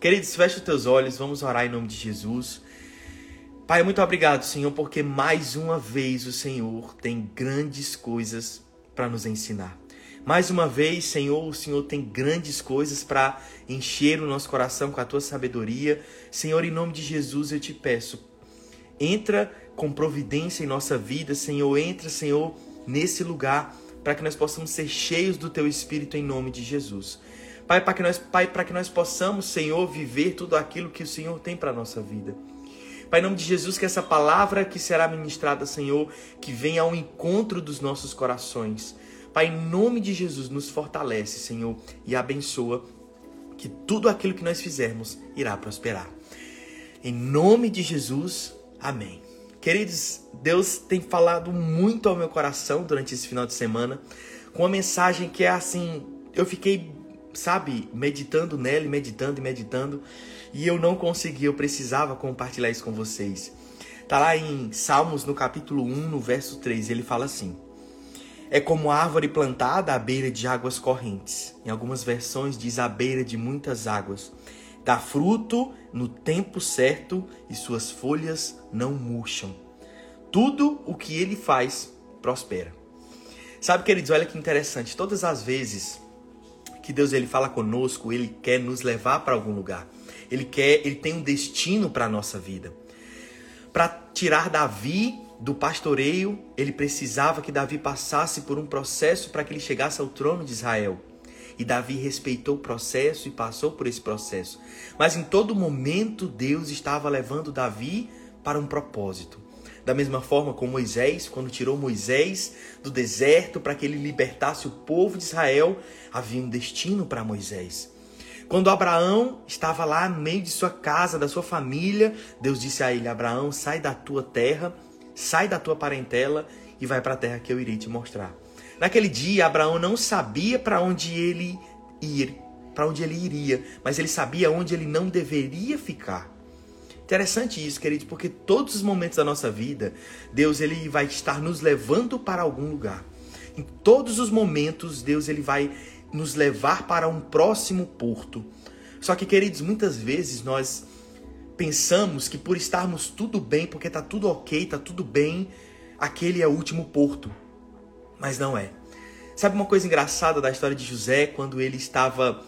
Queridos, feche os teus olhos, vamos orar em nome de Jesus. Pai, muito obrigado, Senhor, porque mais uma vez o Senhor tem grandes coisas para nos ensinar. Mais uma vez, Senhor, o Senhor tem grandes coisas para encher o nosso coração com a tua sabedoria. Senhor, em nome de Jesus eu te peço, entra com providência em nossa vida, Senhor, entra, Senhor, nesse lugar para que nós possamos ser cheios do teu espírito em nome de Jesus. Pai, para que nós, Pai, para que nós possamos, Senhor, viver tudo aquilo que o Senhor tem para nossa vida. Pai, em nome de Jesus, que essa palavra que será ministrada, Senhor, que venha ao encontro dos nossos corações. Pai, em nome de Jesus, nos fortalece, Senhor, e abençoa que tudo aquilo que nós fizermos irá prosperar. Em nome de Jesus, amém. Queridos, Deus tem falado muito ao meu coração durante esse final de semana, com uma mensagem que é assim, eu fiquei, sabe, meditando nela, meditando e meditando, e eu não consegui, eu precisava compartilhar isso com vocês. Tá lá em Salmos, no capítulo 1, no verso 3, ele fala assim: É como árvore plantada à beira de águas correntes. Em algumas versões diz à beira de muitas águas. Dá fruto no tempo certo e suas folhas não murcham. Tudo o que ele faz prospera. Sabe, queridos, olha que interessante. Todas as vezes que Deus ele fala conosco, ele quer nos levar para algum lugar. Ele quer, ele tem um destino para a nossa vida. Para tirar Davi do pastoreio, ele precisava que Davi passasse por um processo para que ele chegasse ao trono de Israel. E Davi respeitou o processo e passou por esse processo. Mas em todo momento Deus estava levando Davi para um propósito. Da mesma forma como Moisés, quando tirou Moisés do deserto para que ele libertasse o povo de Israel, havia um destino para Moisés. Quando Abraão estava lá no meio de sua casa, da sua família, Deus disse a ele: Abraão, sai da tua terra, sai da tua parentela e vai para a terra que eu irei te mostrar. Naquele dia, Abraão não sabia para onde ele ir, para onde ele iria, mas ele sabia onde ele não deveria ficar. Interessante isso, queridos, porque todos os momentos da nossa vida, Deus ele vai estar nos levando para algum lugar. Em todos os momentos, Deus ele vai nos levar para um próximo porto. Só que, queridos, muitas vezes nós pensamos que por estarmos tudo bem, porque está tudo ok, está tudo bem, aquele é o último porto. Mas não é. Sabe uma coisa engraçada da história de José, quando ele estava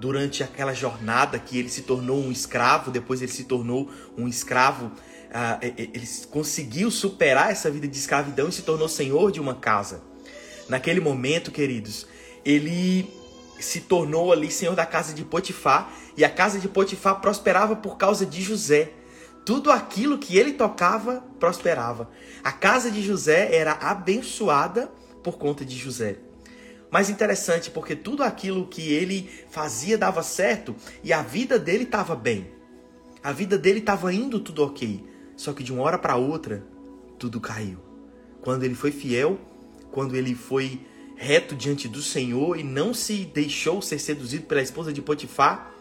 durante aquela jornada que ele se tornou um escravo, depois ele se tornou um escravo, uh, ele conseguiu superar essa vida de escravidão e se tornou senhor de uma casa. Naquele momento, queridos, ele se tornou ali senhor da casa de Potifar e a casa de Potifar prosperava por causa de José. Tudo aquilo que ele tocava prosperava. A casa de José era abençoada por conta de José. Mas interessante porque tudo aquilo que ele fazia dava certo e a vida dele estava bem. A vida dele estava indo tudo ok. Só que de uma hora para outra, tudo caiu. Quando ele foi fiel, quando ele foi reto diante do Senhor e não se deixou ser seduzido pela esposa de Potifar,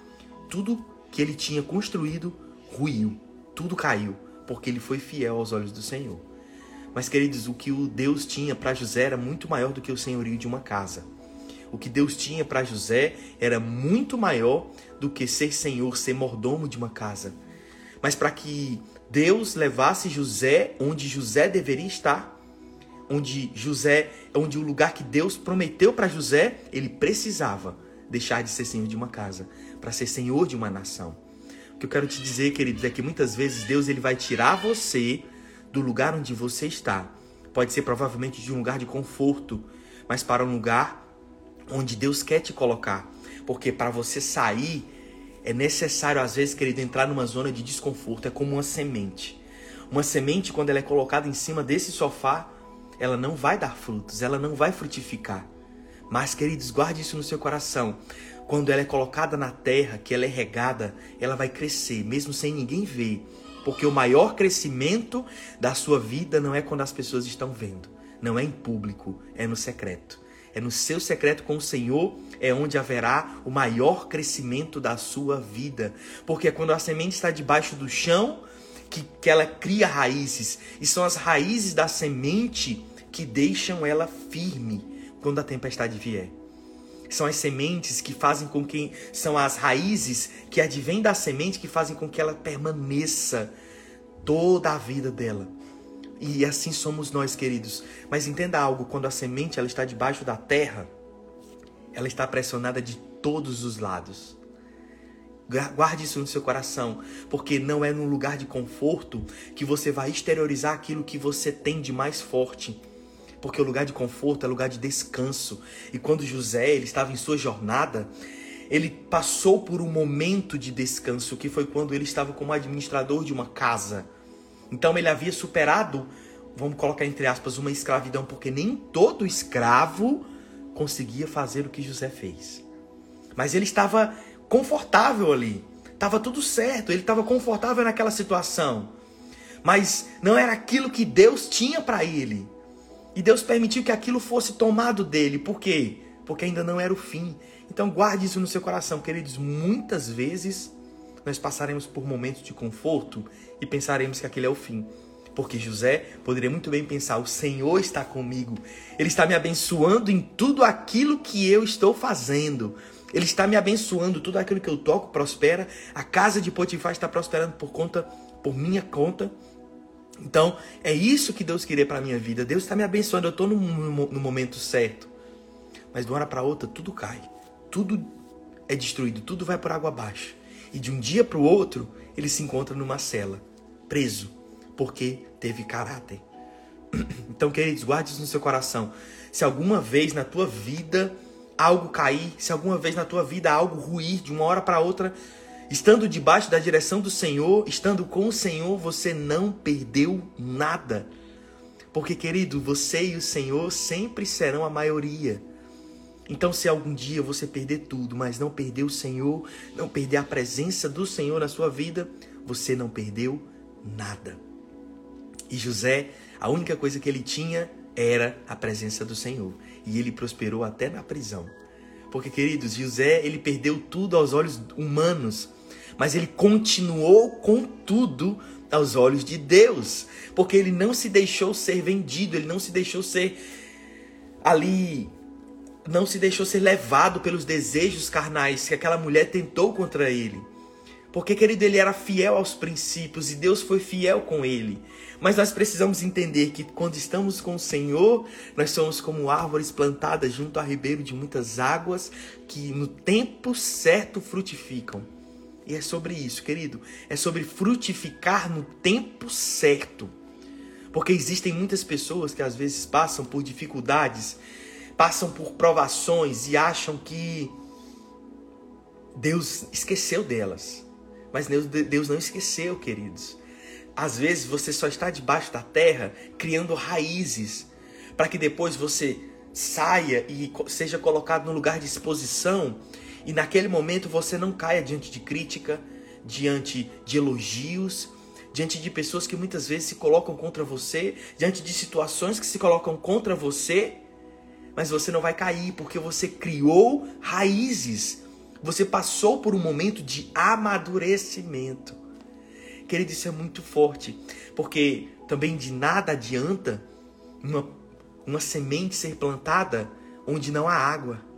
tudo que ele tinha construído ruiu, tudo caiu, porque ele foi fiel aos olhos do Senhor. Mas, queridos, o que o Deus tinha para José era muito maior do que o senhorio de uma casa. O que Deus tinha para José era muito maior do que ser senhor, ser mordomo de uma casa. Mas para que Deus levasse José onde José deveria estar, onde José, onde o lugar que Deus prometeu para José, ele precisava deixar de ser senhor de uma casa para ser senhor de uma nação. O que eu quero te dizer, queridos, é que muitas vezes Deus ele vai tirar você do lugar onde você está. Pode ser provavelmente de um lugar de conforto, mas para um lugar onde Deus quer te colocar. Porque para você sair é necessário às vezes, querido, entrar numa zona de desconforto, é como uma semente. Uma semente quando ela é colocada em cima desse sofá, ela não vai dar frutos, ela não vai frutificar. Mas, queridos, guarde isso no seu coração. Quando ela é colocada na terra, que ela é regada, ela vai crescer, mesmo sem ninguém ver. Porque o maior crescimento da sua vida não é quando as pessoas estão vendo, não é em público, é no secreto. É no seu secreto com o Senhor é onde haverá o maior crescimento da sua vida. Porque é quando a semente está debaixo do chão que, que ela cria raízes. E são as raízes da semente que deixam ela firme quando a tempestade vier. São as sementes que fazem com que. São as raízes que advêm da semente que fazem com que ela permaneça toda a vida dela. E assim somos nós, queridos. Mas entenda algo: quando a semente ela está debaixo da terra, ela está pressionada de todos os lados. Guarde isso no seu coração, porque não é num lugar de conforto que você vai exteriorizar aquilo que você tem de mais forte. Porque o lugar de conforto é lugar de descanso. E quando José ele estava em sua jornada, ele passou por um momento de descanso, que foi quando ele estava como administrador de uma casa. Então ele havia superado, vamos colocar entre aspas, uma escravidão, porque nem todo escravo conseguia fazer o que José fez. Mas ele estava confortável ali. Estava tudo certo, ele estava confortável naquela situação. Mas não era aquilo que Deus tinha para ele. E Deus permitiu que aquilo fosse tomado dele. Por quê? Porque ainda não era o fim. Então guarde isso no seu coração, queridos. Muitas vezes nós passaremos por momentos de conforto e pensaremos que aquele é o fim. Porque José poderia muito bem pensar: o Senhor está comigo, Ele está me abençoando em tudo aquilo que eu estou fazendo. Ele está me abençoando, tudo aquilo que eu toco prospera. A casa de Potifar está prosperando por conta, por minha conta. Então, é isso que Deus queria para minha vida. Deus está me abençoando, eu estou no, no, no, momento certo. Mas de uma hora para outra, tudo cai. Tudo é destruído, tudo vai por água abaixo. E de um dia para o outro, ele se encontra numa cela, preso, porque teve caráter. Então, queridos, guarde isso no seu coração. Se alguma vez na tua vida algo cair, se alguma vez na tua vida algo ruir de uma hora para outra, estando debaixo da direção do Senhor, estando com o Senhor, você não perdeu nada. Porque, querido, você e o Senhor sempre serão a maioria. Então, se algum dia você perder tudo, mas não perder o Senhor, não perder a presença do Senhor na sua vida, você não perdeu nada. E José, a única coisa que ele tinha era a presença do Senhor e ele prosperou até na prisão. Porque, queridos, José, ele perdeu tudo aos olhos humanos, mas ele continuou com tudo aos olhos de Deus, porque ele não se deixou ser vendido, ele não se deixou ser ali não se deixou ser levado pelos desejos carnais que aquela mulher tentou contra ele. Porque, querido, ele era fiel aos princípios e Deus foi fiel com ele. Mas nós precisamos entender que quando estamos com o Senhor, nós somos como árvores plantadas junto a ribeiro de muitas águas que no tempo certo frutificam. E é sobre isso, querido. É sobre frutificar no tempo certo. Porque existem muitas pessoas que às vezes passam por dificuldades, passam por provações e acham que Deus esqueceu delas. Mas Deus não esqueceu, queridos. Às vezes você só está debaixo da terra criando raízes para que depois você saia e seja colocado no lugar de exposição e naquele momento você não caia diante de crítica, diante de elogios, diante de pessoas que muitas vezes se colocam contra você, diante de situações que se colocam contra você, mas você não vai cair porque você criou raízes. Você passou por um momento de amadurecimento. Querido, isso é muito forte, porque também de nada adianta uma, uma semente ser plantada onde não há água.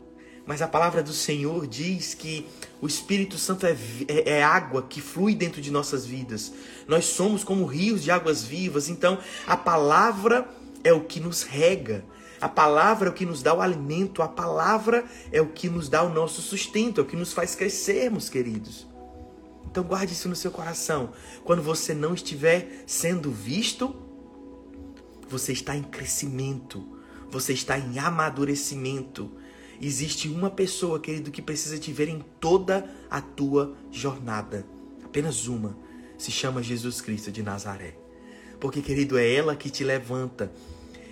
Mas a palavra do Senhor diz que o Espírito Santo é, é, é, água que flui dentro de nossas vidas. Nós somos como rios de águas vivas. Então, a palavra é o que nos rega. A palavra é o que nos dá o alimento. A palavra é o que nos dá o nosso sustento, é o que nos faz crescermos, queridos. Então guarde isso no seu coração. Quando você não estiver sendo visto, você está em crescimento, você está em amadurecimento. Existe uma pessoa, querido, que precisa te ver em toda a tua jornada. Apenas uma. Se chama Jesus Cristo de Nazaré. Porque, querido, é ela que te levanta.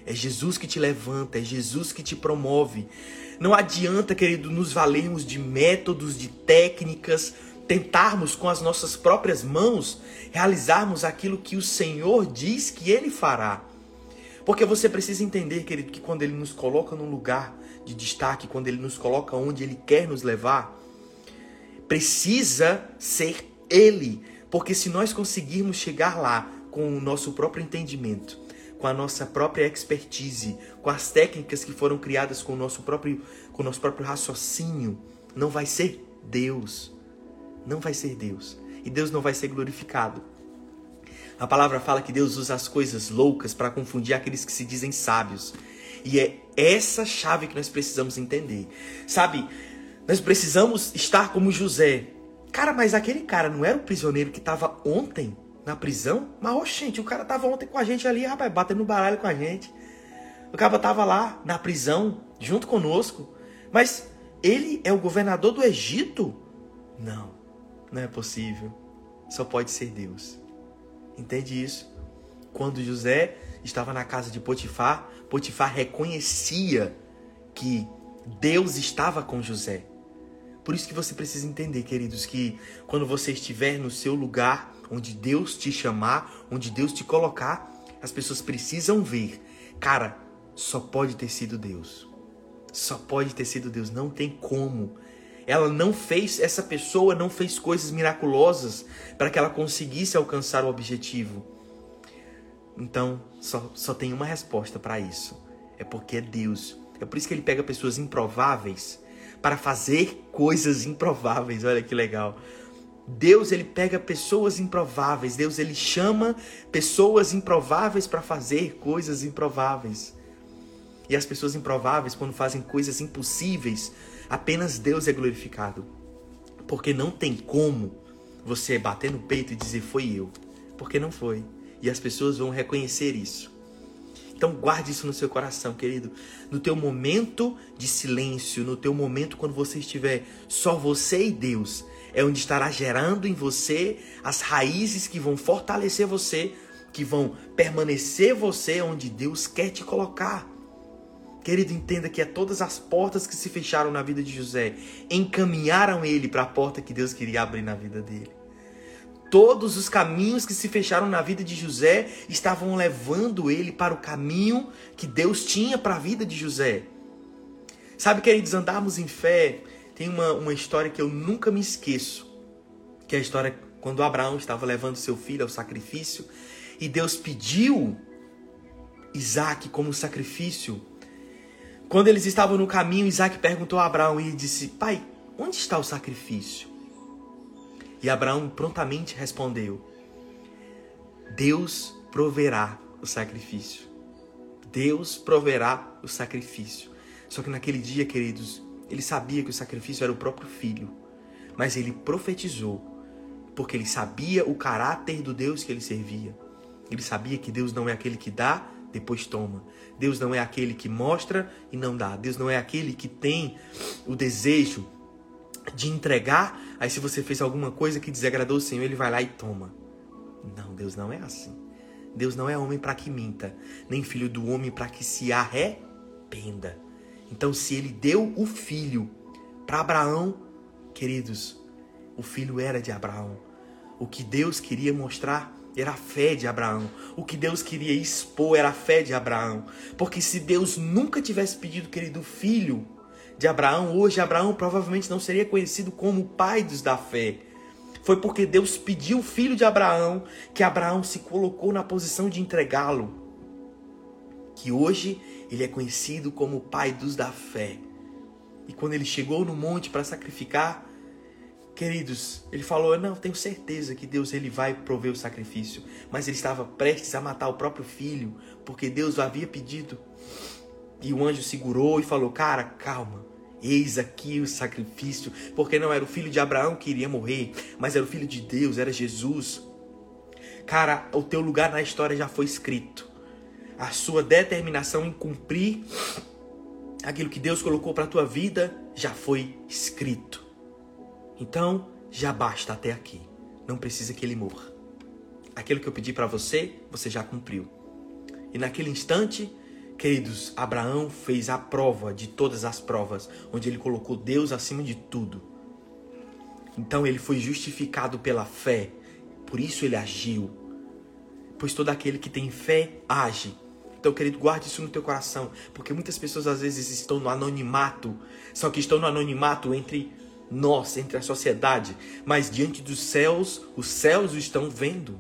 É Jesus que te levanta, é Jesus que te promove. Não adianta, querido, nos valermos de métodos, de técnicas, tentarmos com as nossas próprias mãos realizarmos aquilo que o Senhor diz que Ele fará. Porque você precisa entender, querido, que quando Ele nos coloca num lugar de destaque, quando Ele nos coloca onde Ele quer nos levar, precisa ser Ele. Porque se nós conseguirmos chegar lá com o nosso próprio entendimento, com a nossa própria expertise, com as técnicas que foram criadas com o nosso próprio, com o nosso próprio raciocínio, não vai ser Deus. Não vai ser Deus. E Deus não vai ser glorificado. A palavra fala que Deus usa as coisas loucas para confundir aqueles que se dizem sábios. E é essa chave que nós precisamos entender. Sabe, nós precisamos estar como José. Cara, mas aquele cara não era o prisioneiro que estava ontem na prisão? Mas, oh, gente, o cara estava ontem com a gente ali, rapaz, batendo baralho com a gente. O cara estava lá na prisão, junto conosco. Mas ele é o governador do Egito? Não, não é possível. Só pode ser Deus. Entende isso? Quando José estava na casa de Potifar, Potifar reconhecia que Deus estava com José. Por isso que você precisa entender, queridos, que quando você estiver no seu lugar, onde Deus te chamar, onde Deus te colocar, as pessoas precisam ver. Cara, só pode ter sido Deus. Só pode ter sido Deus, não tem como. Ela não fez, essa pessoa não fez coisas miraculosas para que ela conseguisse alcançar o objetivo. Então, só, só tem uma resposta para isso. É porque é Deus. É por isso que ele pega pessoas improváveis para fazer coisas improváveis. Olha que legal. Deus ele pega pessoas improváveis. Deus ele chama pessoas improváveis para fazer coisas improváveis. E as pessoas improváveis, quando fazem coisas impossíveis, apenas Deus é glorificado. Porque não tem como você bater no peito e dizer foi eu. Porque não foi. E as pessoas vão reconhecer isso. Então guarde isso no seu coração, querido. No teu momento de silêncio, no teu momento quando você estiver só você e Deus, é onde estará gerando em você as raízes que vão fortalecer você, que vão permanecer você onde Deus quer te colocar. Querido, entenda que é todas as portas que se fecharam na vida de José encaminharam ele para a porta que Deus queria abrir na vida dele. Todos os caminhos que se fecharam na vida de José estavam levando ele para o caminho que Deus tinha para a vida de José. Sabe, queridos, andarmos em fé. Tem uma, uma história que eu nunca me esqueço. Que é a história quando Abraão estava levando seu filho ao sacrifício. E Deus pediu Isaac como sacrifício quando eles estavam no caminho, Isaac perguntou a Abraão e disse: Pai, onde está o sacrifício? E Abraão prontamente respondeu: Deus proverá o sacrifício. Deus proverá o sacrifício. Só que naquele dia, queridos, ele sabia que o sacrifício era o próprio filho. Mas ele profetizou, porque ele sabia o caráter do Deus que ele servia. Ele sabia que Deus não é aquele que dá depois toma. Deus não é aquele que mostra e não dá. Deus não é aquele que tem o desejo de entregar. Aí, se você fez alguma coisa que desagradou o Senhor, ele vai lá e toma. Não, Deus não é assim. Deus não é homem para que minta, nem filho do homem para que se arrependa. Então, se ele deu o filho para Abraão, queridos, o filho era de Abraão. O que Deus queria mostrar era a fé de Abraão. O que Deus queria expor era a fé de Abraão. Porque se Deus nunca tivesse pedido, querido filho de Abraão, hoje Abraão provavelmente não seria conhecido como o pai dos da fé. Foi porque Deus pediu o filho de Abraão que Abraão se colocou na posição de entregá-lo. Que hoje ele é conhecido como o pai dos da fé. E quando ele chegou no monte para sacrificar, Queridos, ele falou: "Não, tenho certeza que Deus ele vai prover o sacrifício", mas ele estava prestes a matar o próprio filho, porque Deus o havia pedido. E o anjo segurou e falou: "Cara, calma. Eis aqui o sacrifício", porque não era o filho de Abraão que iria morrer, mas era o filho de Deus, era Jesus. Cara, o teu lugar na história já foi escrito. A sua determinação em cumprir aquilo que Deus colocou para a tua vida já foi escrito. Então, já basta até aqui. Não precisa que ele morra. Aquilo que eu pedi para você, você já cumpriu. E naquele instante, queridos, Abraão fez a prova de todas as provas, onde ele colocou Deus acima de tudo. Então ele foi justificado pela fé, por isso ele agiu. Pois todo aquele que tem fé age. Então, querido, guarde isso no teu coração, porque muitas pessoas às vezes estão no anonimato, só que estão no anonimato entre nós, entre a sociedade, mas diante dos céus, os céus estão vendo.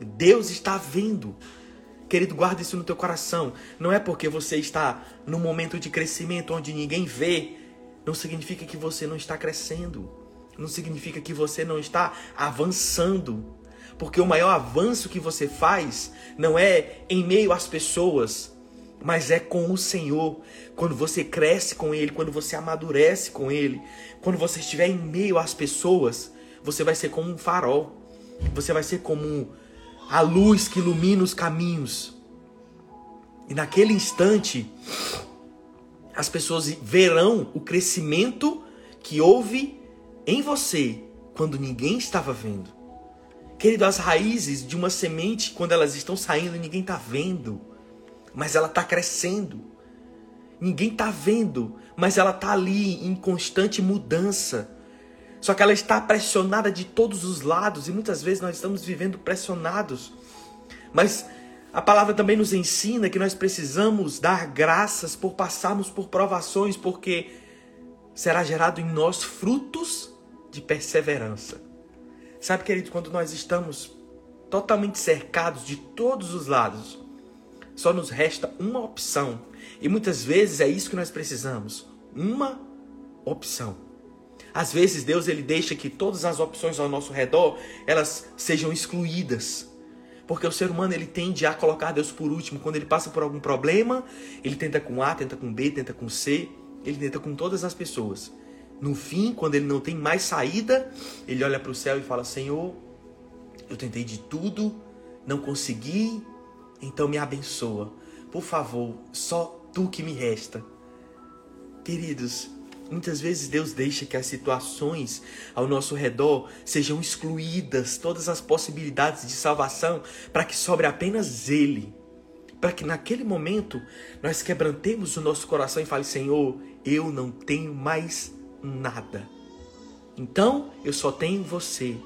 Deus está vendo. Querido, guarda isso no teu coração. Não é porque você está num momento de crescimento onde ninguém vê, não significa que você não está crescendo. Não significa que você não está avançando. Porque o maior avanço que você faz não é em meio às pessoas, mas é com o Senhor. Quando você cresce com Ele, quando você amadurece com Ele, quando você estiver em meio às pessoas, você vai ser como um farol. Você vai ser como a luz que ilumina os caminhos. E naquele instante, as pessoas verão o crescimento que houve em você quando ninguém estava vendo. Querido, as raízes de uma semente, quando elas estão saindo, ninguém está vendo, mas ela está crescendo. Ninguém está vendo, mas ela está ali em constante mudança. Só que ela está pressionada de todos os lados e muitas vezes nós estamos vivendo pressionados. Mas a palavra também nos ensina que nós precisamos dar graças por passarmos por provações, porque será gerado em nós frutos de perseverança. Sabe, querido, quando nós estamos totalmente cercados de todos os lados, só nos resta uma opção. E muitas vezes é isso que nós precisamos, uma opção. Às vezes Deus ele deixa que todas as opções ao nosso redor, elas sejam excluídas. Porque o ser humano ele tende a colocar Deus por último. Quando ele passa por algum problema, ele tenta com A, tenta com B, tenta com C, ele tenta com todas as pessoas. No fim, quando ele não tem mais saída, ele olha para o céu e fala: Senhor, eu tentei de tudo, não consegui, então me abençoa. Por favor, só tu que me resta. Queridos, muitas vezes Deus deixa que as situações ao nosso redor sejam excluídas, todas as possibilidades de salvação, para que sobre apenas Ele. Para que naquele momento nós quebrantemos o nosso coração e fale: Senhor, eu não tenho mais nada. Então eu só tenho você.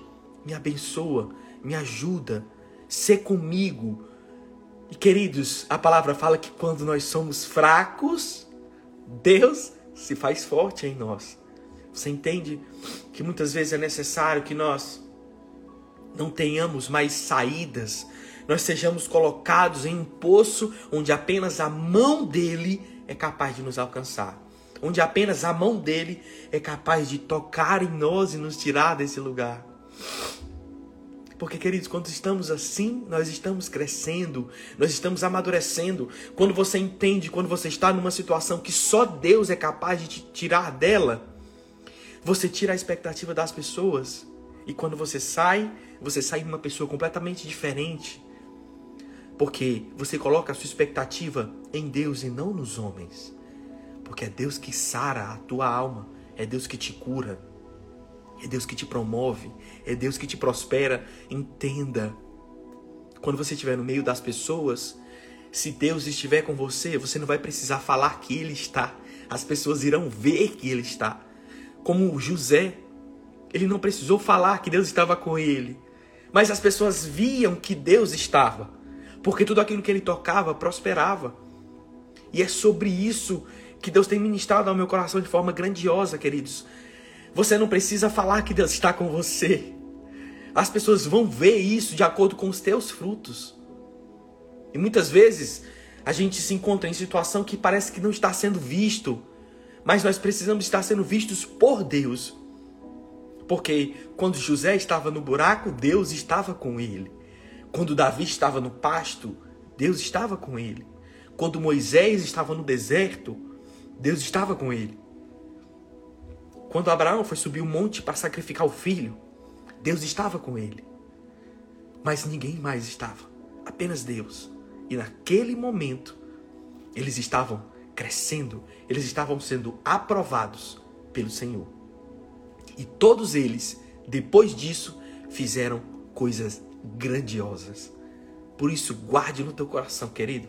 Me abençoa, me ajuda, ser comigo. E queridos, a palavra fala que quando nós somos fracos, Deus se faz forte em nós. Você entende que muitas vezes é necessário que nós não tenhamos mais saídas, nós sejamos colocados em um poço onde apenas a mão dele é capaz de nos alcançar onde apenas a mão dele é capaz de tocar em nós e nos tirar desse lugar. Porque, queridos, quando estamos assim, nós estamos crescendo, nós estamos amadurecendo. Quando você entende, quando você está numa situação que só Deus é capaz de te tirar dela, você tira a expectativa das pessoas. E quando você sai, você sai uma pessoa completamente diferente. Porque você coloca a sua expectativa em Deus e não nos homens. Porque é Deus que sara a tua alma, é Deus que te cura, é Deus que te promove, é Deus que te prospera. Entenda. Quando você estiver no meio das pessoas, se Deus estiver com você, você não vai precisar falar que Ele está. As pessoas irão ver que Ele está. Como José, ele não precisou falar que Deus estava com ele, mas as pessoas viam que Deus estava, porque tudo aquilo que ele tocava prosperava. E é sobre isso que Deus tem ministrado ao meu coração de forma grandiosa, queridos. Você não precisa falar que Deus está com você. As pessoas vão ver isso de acordo com os teus frutos. E muitas vezes a gente se encontra em situação que parece que não está sendo visto, mas nós precisamos estar sendo vistos por Deus. Porque quando José estava no buraco, Deus estava com ele. Quando Davi estava no pasto, Deus estava com ele. Quando Moisés estava no deserto, Deus estava com ele. Quando Abraão foi subir o monte para sacrificar o filho, Deus estava com ele. Mas ninguém mais estava, apenas Deus. E naquele momento, eles estavam crescendo, eles estavam sendo aprovados pelo Senhor. E todos eles, depois disso, fizeram coisas grandiosas. Por isso, guarde no teu coração, querido.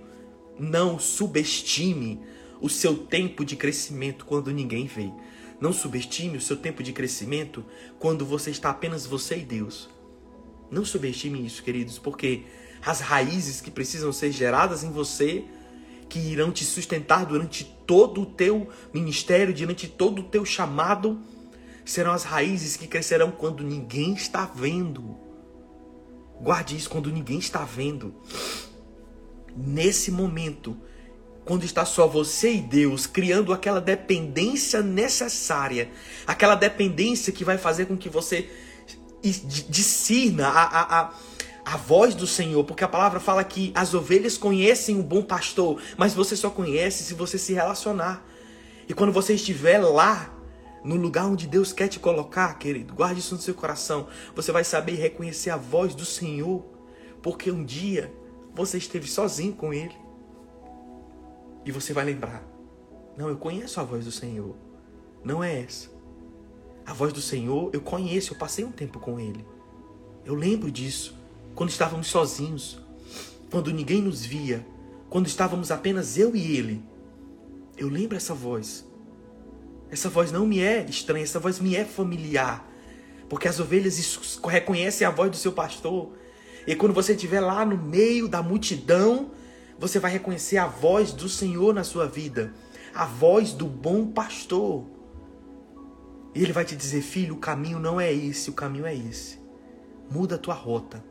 Não subestime o seu tempo de crescimento quando ninguém vê. Não subestime o seu tempo de crescimento quando você está apenas você e Deus. Não subestime isso, queridos, porque as raízes que precisam ser geradas em você, que irão te sustentar durante todo o teu ministério, durante todo o teu chamado, serão as raízes que crescerão quando ninguém está vendo. Guarde isso quando ninguém está vendo. nesse momento, quando está só você e Deus, criando aquela dependência necessária, aquela dependência que vai fazer com que você discirna a, a, a, a voz do Senhor, porque a palavra fala que as ovelhas conhecem o bom pastor, mas você só conhece se você se relacionar. E quando você estiver lá, no lugar onde Deus quer te colocar, querido, guarde isso no seu coração. Você vai saber reconhecer a voz do Senhor, porque um dia você esteve sozinho com Ele. E você vai lembrar: não, eu conheço a voz do Senhor. Não é essa. A voz do Senhor eu conheço, eu passei um tempo com Ele. Eu lembro disso. Quando estávamos sozinhos, quando ninguém nos via, quando estávamos apenas eu e Ele. Eu lembro essa voz. Essa voz não me é estranha, essa voz me é familiar. Porque as ovelhas reconhecem a voz do seu pastor. E quando você estiver lá no meio da multidão, você vai reconhecer a voz do Senhor na sua vida, a voz do bom pastor. E ele vai te dizer: filho, o caminho não é esse, o caminho é esse. Muda a tua rota.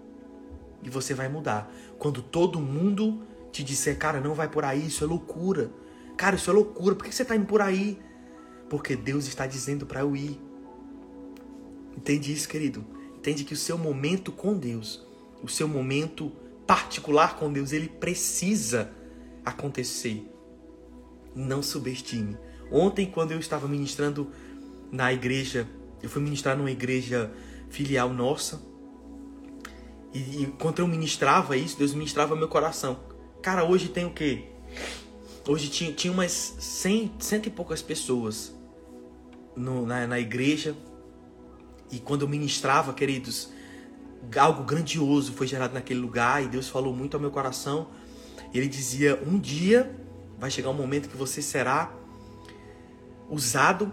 E você vai mudar. Quando todo mundo te disser, cara, não vai por aí, isso é loucura. Cara, isso é loucura. Por que você está indo por aí? Porque Deus está dizendo para eu ir. Entende isso, querido? Entende que o seu momento com Deus, o seu momento particular com Deus, ele precisa acontecer. Não subestime. Ontem, quando eu estava ministrando na igreja, eu fui ministrar numa igreja filial nossa. E, e quando eu ministrava isso, Deus ministrava meu coração. Cara, hoje tem o quê? Hoje tinha, tinha umas cem, cento e poucas pessoas no, na, na igreja. E quando eu ministrava, queridos, algo grandioso foi gerado naquele lugar e Deus falou muito ao meu coração. Ele dizia: Um dia vai chegar um momento que você será usado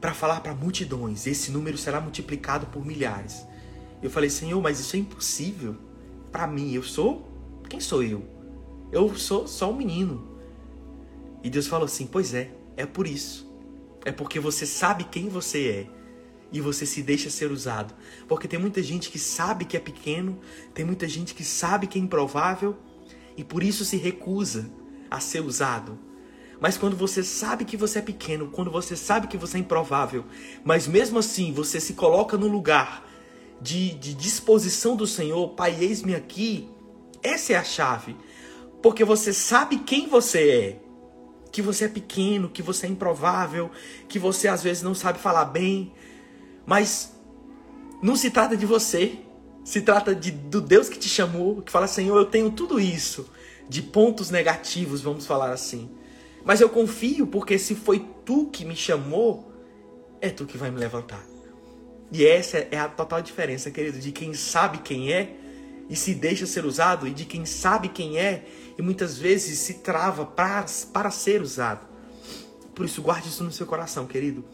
para falar para multidões. Esse número será multiplicado por milhares. Eu falei: Senhor, mas isso é impossível para mim. Eu sou. Quem sou eu? Eu sou só um menino. E Deus falou assim: Pois é, é por isso. É porque você sabe quem você é e você se deixa ser usado. Porque tem muita gente que sabe que é pequeno, tem muita gente que sabe que é improvável e por isso se recusa a ser usado. Mas quando você sabe que você é pequeno, quando você sabe que você é improvável, mas mesmo assim você se coloca no lugar de, de disposição do Senhor, Pai, eis-me aqui, essa é a chave. Porque você sabe quem você é. Que você é pequeno, que você é improvável, que você às vezes não sabe falar bem, mas não se trata de você. Se trata de, do Deus que te chamou, que fala, Senhor, eu tenho tudo isso. De pontos negativos, vamos falar assim. Mas eu confio, porque se foi tu que me chamou, é tu que vai me levantar. E essa é a total diferença, querido, de quem sabe quem é e se deixa ser usado, e de quem sabe quem é e muitas vezes se trava para, para ser usado. Por isso, guarde isso no seu coração, querido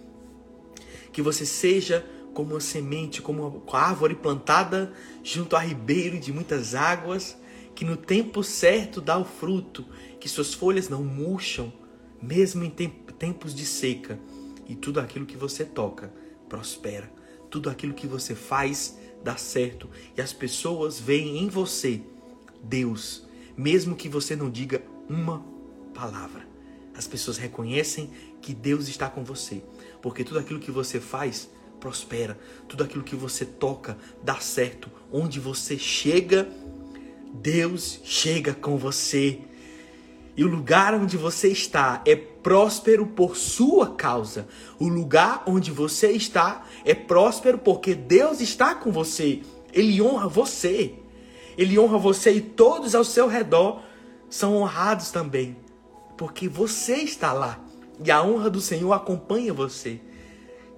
que você seja como uma semente, como uma árvore plantada junto a ribeiro de muitas águas, que no tempo certo dá o fruto, que suas folhas não murcham, mesmo em tempos de seca, e tudo aquilo que você toca prospera. Tudo aquilo que você faz dá certo, e as pessoas veem em você Deus, mesmo que você não diga uma palavra. As pessoas reconhecem que Deus está com você porque tudo aquilo que você faz prospera, tudo aquilo que você toca dá certo. Onde você chega, Deus chega com você. E o lugar onde você está é próspero por sua causa. O lugar onde você está é próspero porque Deus está com você. Ele honra você. Ele honra você e todos ao seu redor são honrados também, porque você está lá. E a honra do Senhor acompanha você.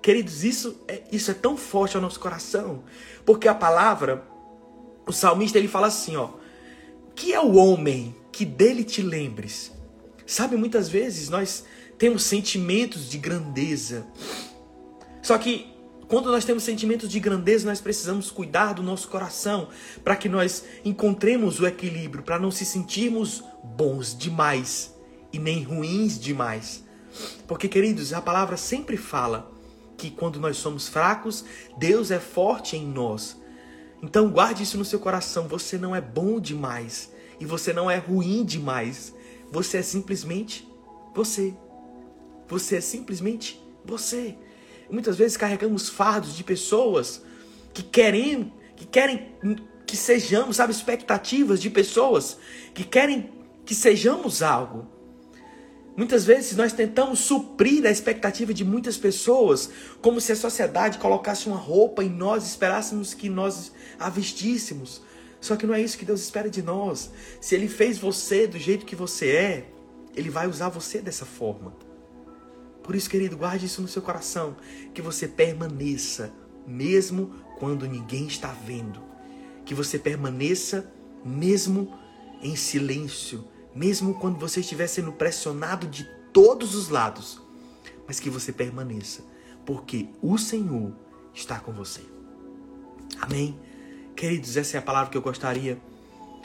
Queridos, isso é, isso é tão forte ao nosso coração. Porque a palavra, o salmista ele fala assim, ó. Que é o homem que dele te lembres? Sabe, muitas vezes nós temos sentimentos de grandeza. Só que quando nós temos sentimentos de grandeza, nós precisamos cuidar do nosso coração para que nós encontremos o equilíbrio, para não se sentirmos bons demais e nem ruins demais. Porque, queridos, a palavra sempre fala que quando nós somos fracos, Deus é forte em nós. Então, guarde isso no seu coração. Você não é bom demais E você não é ruim demais. Você é simplesmente você. Você é simplesmente você. Muitas vezes carregamos fardos de pessoas que querem, que querem que sejamos, sabe, expectativas de pessoas que querem que sejamos algo. Muitas vezes nós tentamos suprir a expectativa de muitas pessoas, como se a sociedade colocasse uma roupa e nós esperássemos que nós a vestíssemos. Só que não é isso que Deus espera de nós. Se Ele fez você do jeito que você é, Ele vai usar você dessa forma. Por isso, querido, guarde isso no seu coração, que você permaneça, mesmo quando ninguém está vendo. Que você permaneça, mesmo em silêncio, mesmo quando você estiver sendo pressionado de todos os lados, mas que você permaneça, porque o Senhor está com você. Amém? Queridos, essa é a palavra que eu gostaria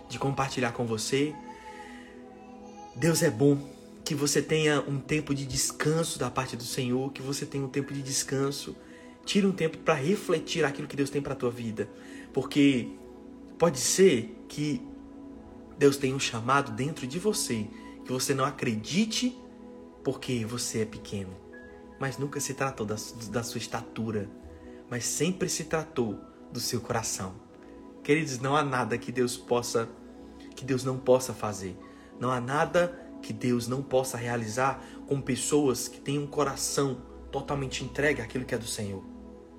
de compartilhar com você. Deus é bom, que você tenha um tempo de descanso da parte do Senhor, que você tenha um tempo de descanso. Tire um tempo para refletir aquilo que Deus tem para a tua vida, porque pode ser que Deus tem um chamado dentro de você que você não acredite porque você é pequeno. Mas nunca se tratou da, da sua estatura, mas sempre se tratou do seu coração. Queridos, não há nada que Deus possa que Deus não possa fazer. Não há nada que Deus não possa realizar com pessoas que têm um coração totalmente entregue àquilo que é do Senhor.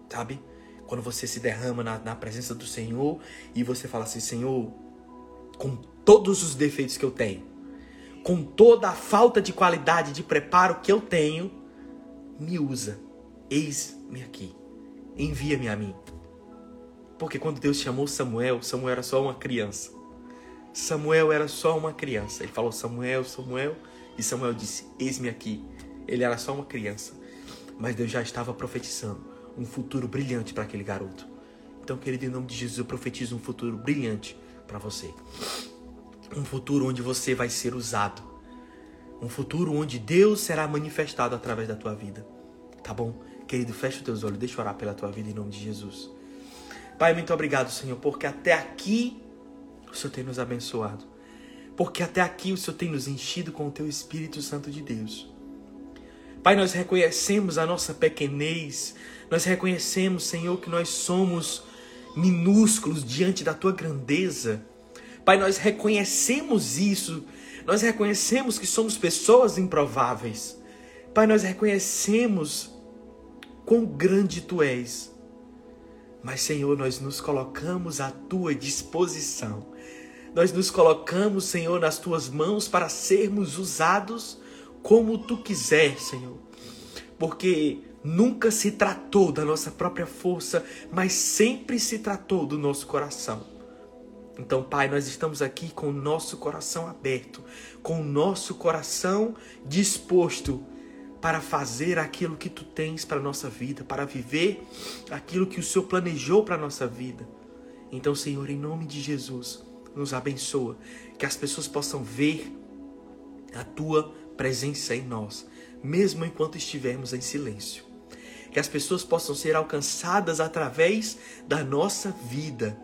Sabe? Quando você se derrama na, na presença do Senhor e você fala assim, Senhor, com todos os defeitos que eu tenho, com toda a falta de qualidade de preparo que eu tenho, me usa. Eis-me aqui. Envia-me a mim. Porque quando Deus chamou Samuel, Samuel era só uma criança. Samuel era só uma criança. Ele falou Samuel, Samuel, e Samuel disse: Eis-me aqui. Ele era só uma criança, mas Deus já estava profetizando um futuro brilhante para aquele garoto. Então, querido, em nome de Jesus, eu profetizo um futuro brilhante para você. Um futuro onde você vai ser usado. Um futuro onde Deus será manifestado através da tua vida. Tá bom? Querido, fecha os teus olhos, deixa eu orar pela tua vida em nome de Jesus. Pai, muito obrigado, Senhor, porque até aqui o Senhor tem nos abençoado. Porque até aqui o Senhor tem nos enchido com o teu Espírito Santo de Deus. Pai, nós reconhecemos a nossa pequenez, nós reconhecemos, Senhor, que nós somos minúsculos diante da tua grandeza. Pai, nós reconhecemos isso. Nós reconhecemos que somos pessoas improváveis. Pai, nós reconhecemos quão grande tu és. Mas, Senhor, nós nos colocamos à tua disposição. Nós nos colocamos, Senhor, nas tuas mãos para sermos usados como tu quiser, Senhor. Porque nunca se tratou da nossa própria força, mas sempre se tratou do nosso coração. Então, Pai, nós estamos aqui com o nosso coração aberto, com o nosso coração disposto para fazer aquilo que tu tens para a nossa vida, para viver aquilo que o Senhor planejou para a nossa vida. Então, Senhor, em nome de Jesus, nos abençoa, que as pessoas possam ver a tua presença em nós, mesmo enquanto estivermos em silêncio que as pessoas possam ser alcançadas através da nossa vida.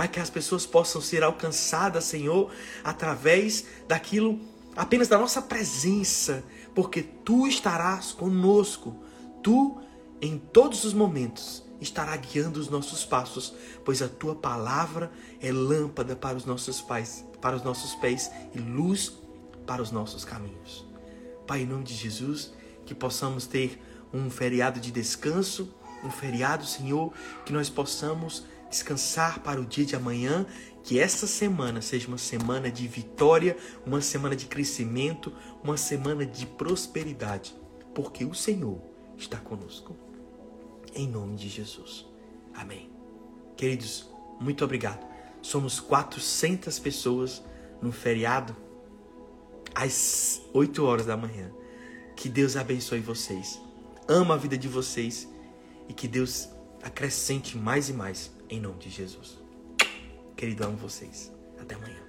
Pai, que as pessoas possam ser alcançadas, Senhor, através daquilo, apenas da nossa presença, porque Tu estarás conosco. Tu, em todos os momentos, estará guiando os nossos passos, pois a Tua palavra é lâmpada para os nossos pés, para os nossos pés e luz para os nossos caminhos. Pai, em nome de Jesus, que possamos ter um feriado de descanso, um feriado, Senhor, que nós possamos descansar para o dia de amanhã, que essa semana seja uma semana de vitória, uma semana de crescimento, uma semana de prosperidade, porque o Senhor está conosco. Em nome de Jesus. Amém. Queridos, muito obrigado. Somos 400 pessoas no feriado às 8 horas da manhã. Que Deus abençoe vocês ama a vida de vocês e que Deus acrescente mais e mais em nome de Jesus. Querido, amo vocês. Até amanhã.